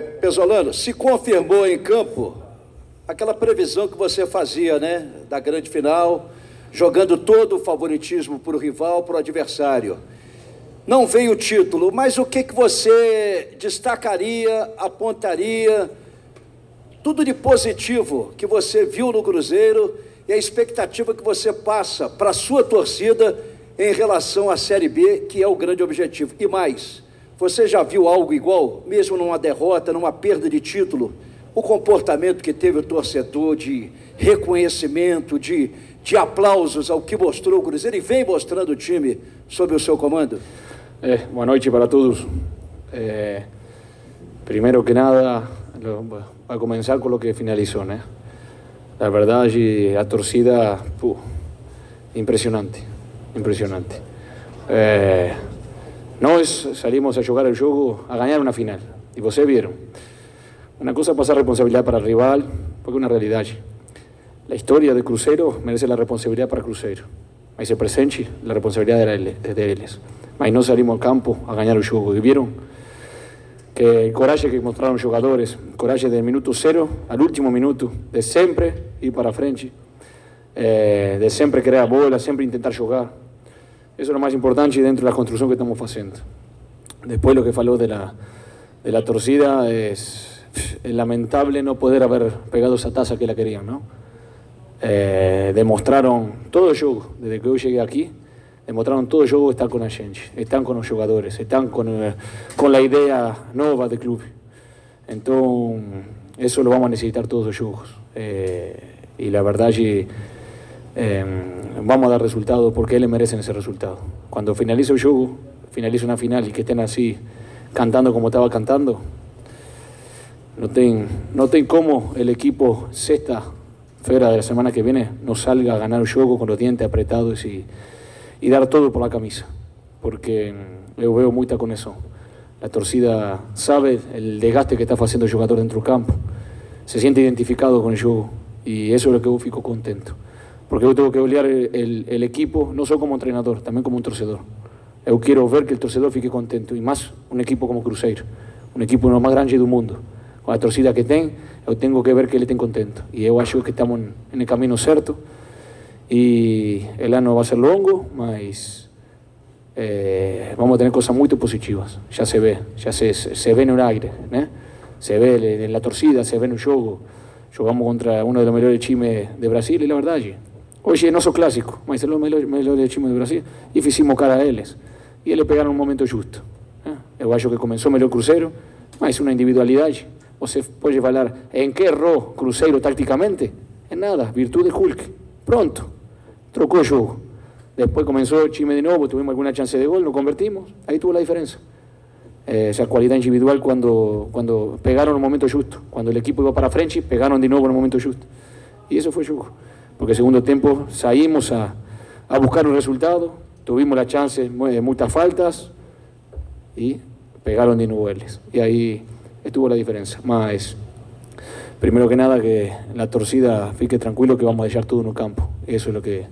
Pesolano, se confirmou em campo aquela previsão que você fazia, né? Da grande final, jogando todo o favoritismo para o rival, para o adversário. Não veio o título, mas o que, que você destacaria, apontaria, tudo de positivo que você viu no Cruzeiro e a expectativa que você passa para a sua torcida em relação à Série B, que é o grande objetivo. E mais, você já viu algo igual, mesmo numa derrota, numa perda de título? O comportamento que teve o torcedor de reconhecimento, de, de aplausos ao que mostrou o Cruzeiro e vem mostrando o time sob o seu comando? Eh, buenas noches para todos. Eh, primero que nada, a comenzar con lo que finalizó. ¿no? La verdad, allí la torcida, puh, impresionante, impresionante. Eh, nós salimos a jogar el jogo, a ganar una final. Y vocês vieron. Una cosa es pasar responsabilidad para el rival, porque una realidad. La historia de Cruzeiro merece la responsabilidad para Cruzeiro. Mas se presente, la responsabilidad de, ellos. Mas no salimos al campo a ganar el juego. Y vieron que el coraje que mostraron los jugadores, coraje del minuto cero al último minuto, de siempre ir para frente, eh, de siempre crear bola, siempre intentar jugar. Eso es lo más importante dentro de la construcción que estamos haciendo. Después lo que faló de la, de la torcida es, es lamentable no poder haber pegado esa taza que la querían, ¿no? Eh, demostraron todo el juego, desde que yo llegué aquí, demostraron todo el juego estar con la gente, están con los jugadores, están con, eh, con la idea nueva del club. Entonces, eso lo vamos a necesitar todos los juegos. Eh, y la verdad, allí, eh, vamos a dar resultados porque ellos merecen ese resultado. Cuando finalice el finalice una final y que estén así, cantando como estaba cantando, no ten, no ten cómo el equipo sexta fuera de la semana que viene no salga a ganar juego con los dientes apretados y, y dar todo por la camisa, porque yo veo mucha con eso. La torcida sabe el desgaste que está haciendo el jugador dentro del campo, se siente identificado con el juego y eso es lo que yo fico contento, porque yo tengo que olear el, el, equipo no solo como entrenador, también como un torcedor. Yo quiero ver que el torcedor fique contento y más un equipo como Cruzeiro, un equipo uno más grande del mundo. Con la torcida que ten, yo tengo que ver que ele estén contento. Y yo acho que estamos en el camino certo. Y el año va a ser longo, mas eh, vamos a tener cosas muy positivas. Ya se ve, ya se, se ve en el aire, ¿no? se ve en la torcida, se ve en el juego. Jugamos contra uno de los mejores chimes de Brasil y la verdad, hoy no son clásico, mas es los mejores chimes de Brasil y hicimos cara a ellos. Y le pegaron un momento justo. ¿eh? Eu acho que comenzó melhor Cruzeiro, mas una individualidade. Você pode falar en qué errou Cruzeiro tácticamente? En nada, virtud de Hulk. Pronto, trocó el juego. Después comenzó Chime de nuevo, tuvimos alguna chance de gol, no convertimos, ahí tuvo la diferencia. Eh, esa cualidad individual cuando, cuando pegaron en momento justo. Cuando el equipo iba para frente, pegaron de nuevo en momento justo. Y eso fue juego. Porque segundo tiempo salimos a, a buscar un resultado, tuvimos la chance de muchas faltas y pegaron de nuevo ellos. Y ahí estuvo la diferencia. Más, primero que nada, que la torcida fique tranquilo que vamos a dejar todo en el campo. Eso es lo que,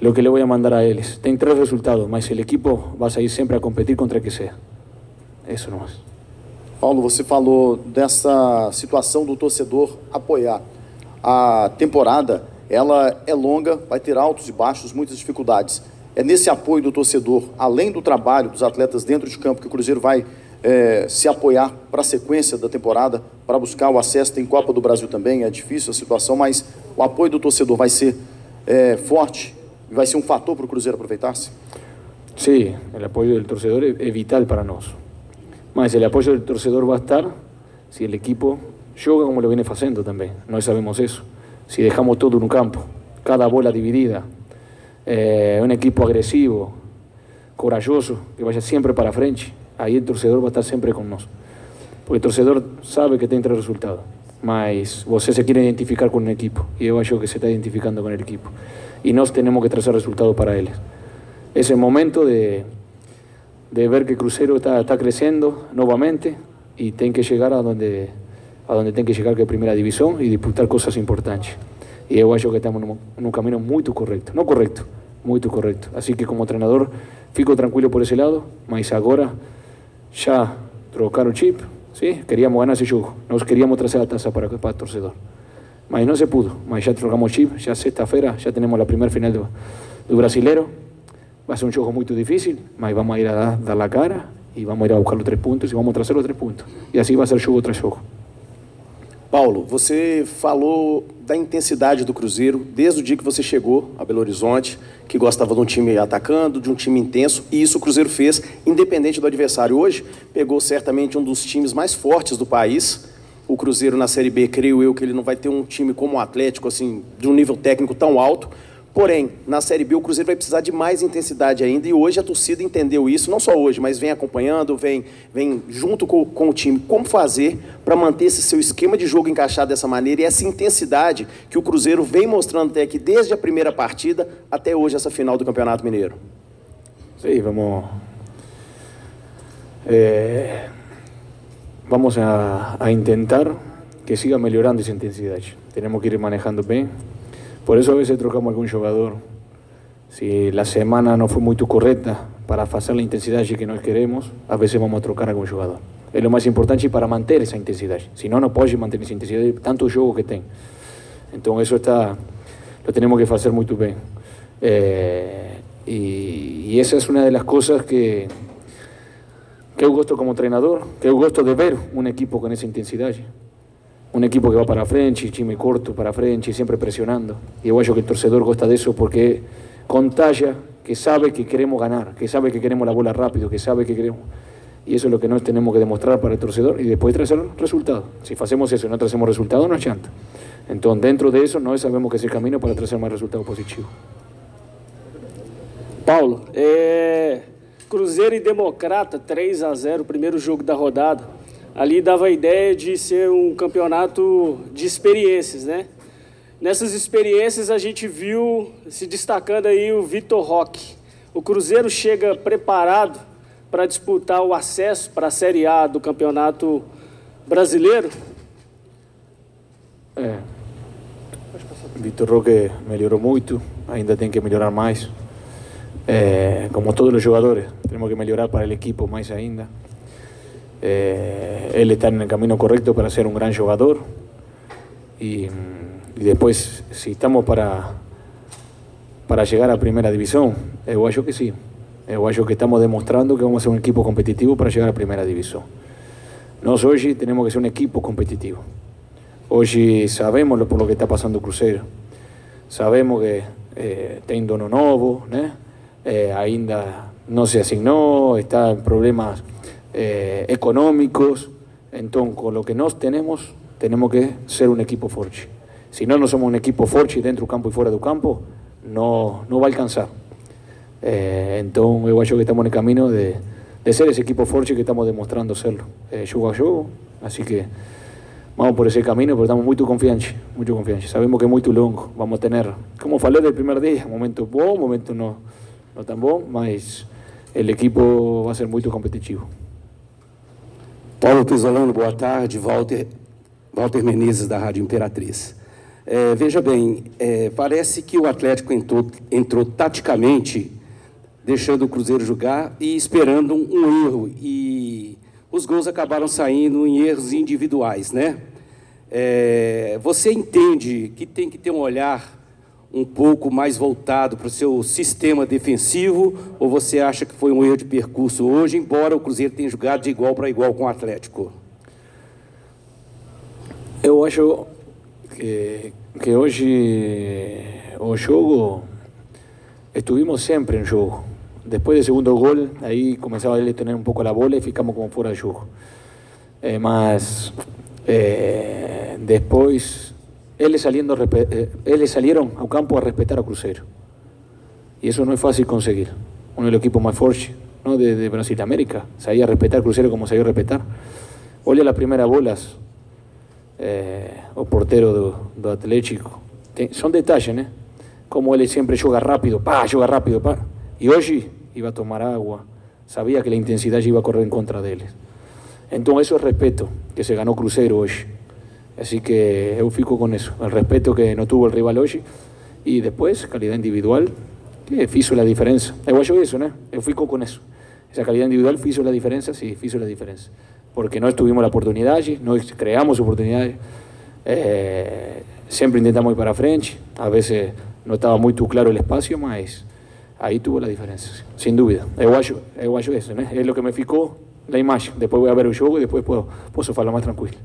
lo que le voy a mandar a ellos. Ten tres resultados, mas el equipo va a salir siempre a competir contra el que sea. Não é. Paulo, você falou dessa situação do torcedor apoiar. A temporada, ela é longa, vai ter altos e baixos, muitas dificuldades. É nesse apoio do torcedor, além do trabalho dos atletas dentro de campo, que o Cruzeiro vai é, se apoiar para a sequência da temporada, para buscar o acesso. Tem Copa do Brasil também, é difícil a situação, mas o apoio do torcedor vai ser é, forte e vai ser um fator para o Cruzeiro aproveitar-se? Sim, o apoio do torcedor é vital para nós. Más el apoyo del torcedor va a estar si el equipo juega como lo viene haciendo también. No sabemos eso. Si dejamos todo en un campo, cada bola dividida, eh, un equipo agresivo, corajoso, que vaya siempre para frente, ahí el torcedor va a estar siempre con nosotros. Porque el torcedor sabe que tiene tres resultados. Mas você se quiere identificar con un equipo y yo acho que se está identificando con el equipo. Y nos tenemos que trazar resultados para ellos. Es el momento de, de ver que Cruzeiro está, está creciendo nuevamente y tiene que llegar a donde, a donde tiene que llegar que es primera división y disputar cosas importantes. Y yo acho que estamos en un camino muy correcto, no correcto, muy correcto. Así que como entrenador fico tranquilo por ese lado, mas agora ya trocar o chip, Sí, queríamos ganar ese jogo. Nós queríamos trazer a taça para, para o torcedor. Mas não se pudo. Mas já trocamos chip, já sexta-feira já temos a primeira final do, do Brasileiro. Vai ser um jogo muito difícil, mas vamos a ir a dar, dar a cara e vamos ir a buscar os três pontos e vamos trazer os três pontos. E assim vai ser jogo tras jogo. Paulo, você falou da intensidade do Cruzeiro desde o dia que você chegou a Belo Horizonte, que gostava de um time atacando, de um time intenso, e isso o Cruzeiro fez independente do adversário. Hoje pegou certamente um dos times mais fortes do país. O Cruzeiro na Série B, creio eu que ele não vai ter um time como o Atlético, assim, de um nível técnico tão alto, Porém, na Série B, o Cruzeiro vai precisar de mais intensidade ainda e hoje a torcida entendeu isso, não só hoje, mas vem acompanhando, vem, vem junto com, com o time. Como fazer para manter esse seu esquema de jogo encaixado dessa maneira e essa intensidade que o Cruzeiro vem mostrando até aqui, desde a primeira partida até hoje, essa final do Campeonato Mineiro? Sim, vamos. Eh, vamos a, a intentar que siga melhorando essa intensidade. Temos que ir manejando bem. Por eso a veces trocamos algún jugador. Si la semana no fue muy correcta para hacer la intensidad que nos queremos, a veces vamos a trocar algún jugador. Es lo más importante para mantener esa intensidad. Si no, no puede mantener esa intensidad de tanto juego que tem. Entonces eso está, lo tenemos que hacer muy bien. Eh, y, y, esa es una de las cosas que, que gusto como entrenador, que gusto de ver un equipo con esa intensidad. Un equipo que va para frente, time corto para frente, sempre pressionando. E eu acho que o torcedor gosta disso porque contaglia que sabe que queremos ganar, que sabe que queremos la bola rápido, que sabe que queremos... Y eso es lo que nós tenemos que demostrar para el torcedor y después traer resultados. Si hacemos eso y no traemos resultados, no chanta. Entonces, dentro de eso, nós sabemos que es el camino para trazer mais resultados positivos. Paulo, é... Cruzeiro e Democrata, 3 a 0 primeiro jogo da rodada ali dava a ideia de ser um campeonato de experiências, né? Nessas experiências a gente viu se destacando aí o Vitor Roque. O Cruzeiro chega preparado para disputar o acesso para a Série A do Campeonato Brasileiro? É. Vitor Roque melhorou muito, ainda tem que melhorar mais. É, como todos os jogadores, temos que melhorar para o equipo mais ainda. Eh, él está en el camino correcto para ser un gran jugador. Y, después, si estamos para, para llegar a primera división, yo creo que sí. Yo creo que estamos demostrando que vamos a ser un equipo competitivo para llegar a primera división. Nosotros hoy tenemos que ser un equipo competitivo. Hoy sabemos por lo que está pasando Cruzeiro. Sabemos que eh, tem dono novo, eh, ainda no se asignó, está en problemas eh, económicos. Entonces, con lo que nos tenemos, tenemos que ser un equipo fuerte. Si no, no somos un equipo fuerte dentro del campo y fuera del campo, no, no va a alcanzar. Eh, entonces, yo creo que estamos en el camino de, de, ser ese equipo fuerte que estamos demostrando serlo, eh, a. Así que vamos por ese camino, pero estamos muy confiantes, muy confiantes. Sabemos que es muy longo. Vamos a tener, como falei del primer día, momentos bons, momentos no, no tan bons, mas el equipo va a ser muy competitivo. Paulo Pisolano, boa tarde. Walter, Walter Menezes, da Rádio Imperatriz. É, veja bem, é, parece que o Atlético entrou, entrou taticamente, deixando o Cruzeiro jogar e esperando um, um, erro. E os gols acabaram saindo em erros individuais, né? É, você entende que tem que ter um olhar um pouco mais voltado para o seu sistema defensivo ou você acha que foi um erro de percurso hoje, embora o Cruzeiro tenha jogado de igual para igual com o Atlético? Eu acho que, que hoje o jogo estuvimos sempre em jogo. Depois do segundo gol, aí começava ele a ter um pouco a bola e ficamos como fora de jogo. Eh, mas eh, depois ellos, saliendo, eh, salieron al campo a respetar a Cruzeiro. Y eso no es fácil conseguir. Uno de los equipos más fuertes ¿no? de, de Brasil América. Sabía respetar Cruzeiro como sabía respetar. Olha las primeras bolas, eh, o portero do, Atlético. Son detalles, ¿eh? Como él siempre juega rápido, pa, juega rápido, pa. Y hoy iba a tomar agua. Sabía que la intensidad iba a correr en contra de él. Entonces eso es respeto que se ganó Cruzeiro hoy. Así que eu fico con eso, el respeto que no tuvo el rival hoy y después calidad individual que hizo la diferencia. Eu acho eso, ¿no? Eu fico con eso. esa calidad individual hizo la diferencia, sí, hizo la diferencia. Porque no tuvimos la oportunidad allí, no creamos oportunidades, eh, siempre intentamos ir para frente, a veces no estaba muy claro el espacio, mas ahí tuvo la diferencia, sin duda. Eu acho, eso, né? es lo que me ficou la imagen. Después voy a ver el jogo y después puedo, posso falar más tranquilo.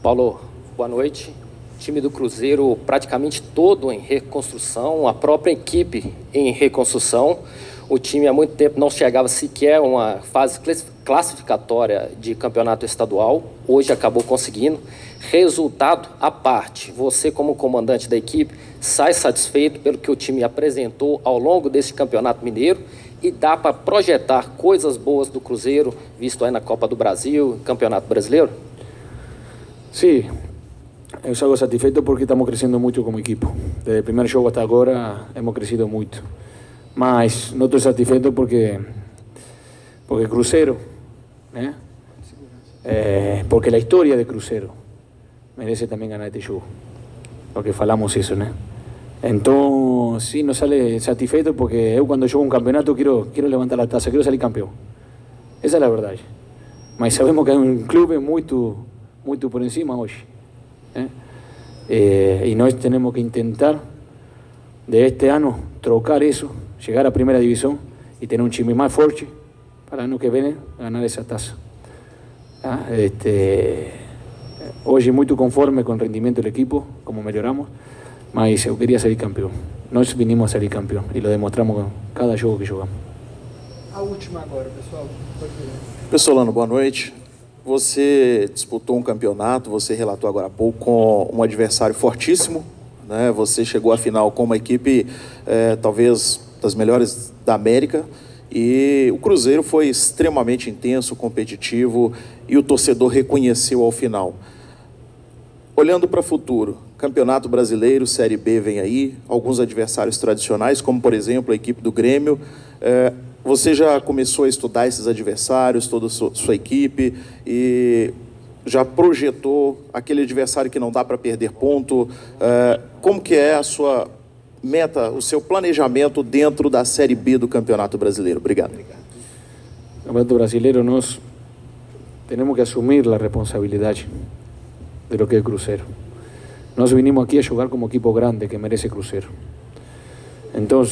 Paulo, boa noite. time do Cruzeiro praticamente todo em reconstrução, a própria equipe em reconstrução. O time há muito tempo não chegava sequer a uma fase classificatória de campeonato estadual. Hoje acabou conseguindo. Resultado à parte, você como comandante da equipe sai satisfeito pelo que o time apresentou ao longo desse campeonato mineiro e dá para projetar coisas boas do Cruzeiro, visto aí na Copa do Brasil, Campeonato Brasileiro? Sim, eu salgo satisfeito porque estamos crescendo muito como equipo. Desde o primeiro jogo até agora, hemos crescido muito. Mas não estou satisfeito porque porque Cruzeiro, né? Eh, porque a história de Cruzeiro merece também ganhar este jogo. Porque falamos isso, né? Então, sí, nos sale satisfeito porque eu quando jogo um campeonato quero, quero levantar a taça, quero salir campeão. Essa é a verdade. Mas sabemos que é um clube muito, muito por encima hoje. ¿eh? Eh, y nosotros tenemos que intentar de este año trocar eso, llegar a primera división y tener un chimi más fuerte para el año que viene ganar esa tasa. ¿Ah? Este, hoy muy conforme con el rendimiento del equipo, como mejoramos, mas yo quería salir campeón. Nós vinimos a salir campeón y lo demostramos con cada juego que jugamos. A última agora, pessoal. Pessolano, boa noite. Você disputou um campeonato, você relatou agora há pouco, com um adversário fortíssimo. Né? Você chegou à final com uma equipe é, talvez das melhores da América. E o Cruzeiro foi extremamente intenso, competitivo e o torcedor reconheceu ao final. Olhando para o futuro, Campeonato Brasileiro, Série B vem aí, alguns adversários tradicionais, como por exemplo a equipe do Grêmio. É, você já começou a estudar esses adversários, toda a sua, sua equipe, e já projetou aquele adversário que não dá para perder ponto? É, como que é a sua meta, o seu planejamento dentro da Série B do Campeonato Brasileiro? Obrigado. Campeonato Brasileiro, nós temos que assumir a responsabilidade de lo que é Cruzeiro. Nós vinimos aqui a jogar como equipo grande que merece Cruzeiro. Então,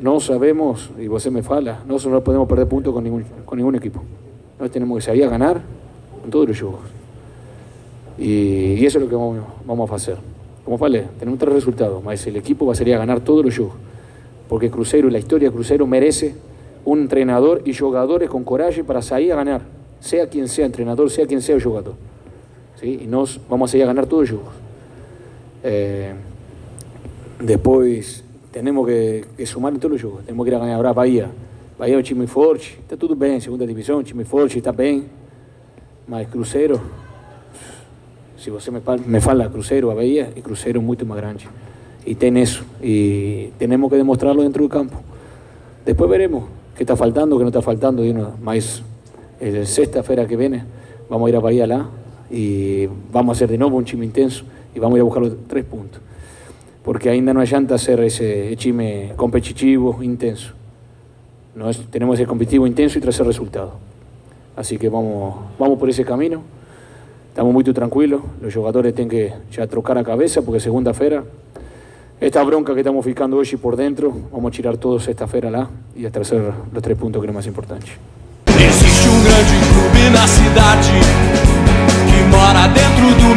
no sabemos, y vos me fala, nosotros no podemos perder puntos con ningún, con ningún equipo. Nosotros tenemos que salir a ganar en todos los juegos. Y, eso es lo que vamos, a hacer. Como falei, tenemos tres resultados, mas el equipo va a salir a ganar todos los juegos. Porque Cruzeiro, la historia de Cruzeiro merece un entrenador y jugadores con coraje para salir a ganar, sea quien sea entrenador, sea quien sea jugador. ¿Sí? Y nos vamos a salir a ganar todos los juegos. Eh, después tenemos que, que sumar todos os jogos. Temos que ir a ganhar a Bahia. Bahia é um time forte, está tudo bem, segunda divisão, time forte, está bem. Mas Cruzeiro, se você me, me fala Cruzeiro, a Bahia, é Cruzeiro muito mais grande. E tem isso. E temos que demonstrá-lo dentro do campo. Depois veremos o que está faltando, o que não está faltando. Mas sexta-feira que vem vamos a ir a Bahia lá e vamos a ser de novo um time intenso e vamos a ir a buscar os três pontos porque ainda não adianta hacer ese time competitivo intenso. Nós tenemos ese competitivo intenso y tras el resultado. Así que vamos, vamos por ese camino. Estamos muy tranquilos. Los jugadores tienen que ya trocar a cabeza porque segunda-feira, esta bronca que estamos ficando hoy por dentro, vamos a tirar todos esta feira lá y a trazer los tres puntos que es más importante. Existe un grande clube na cidade que mora dentro do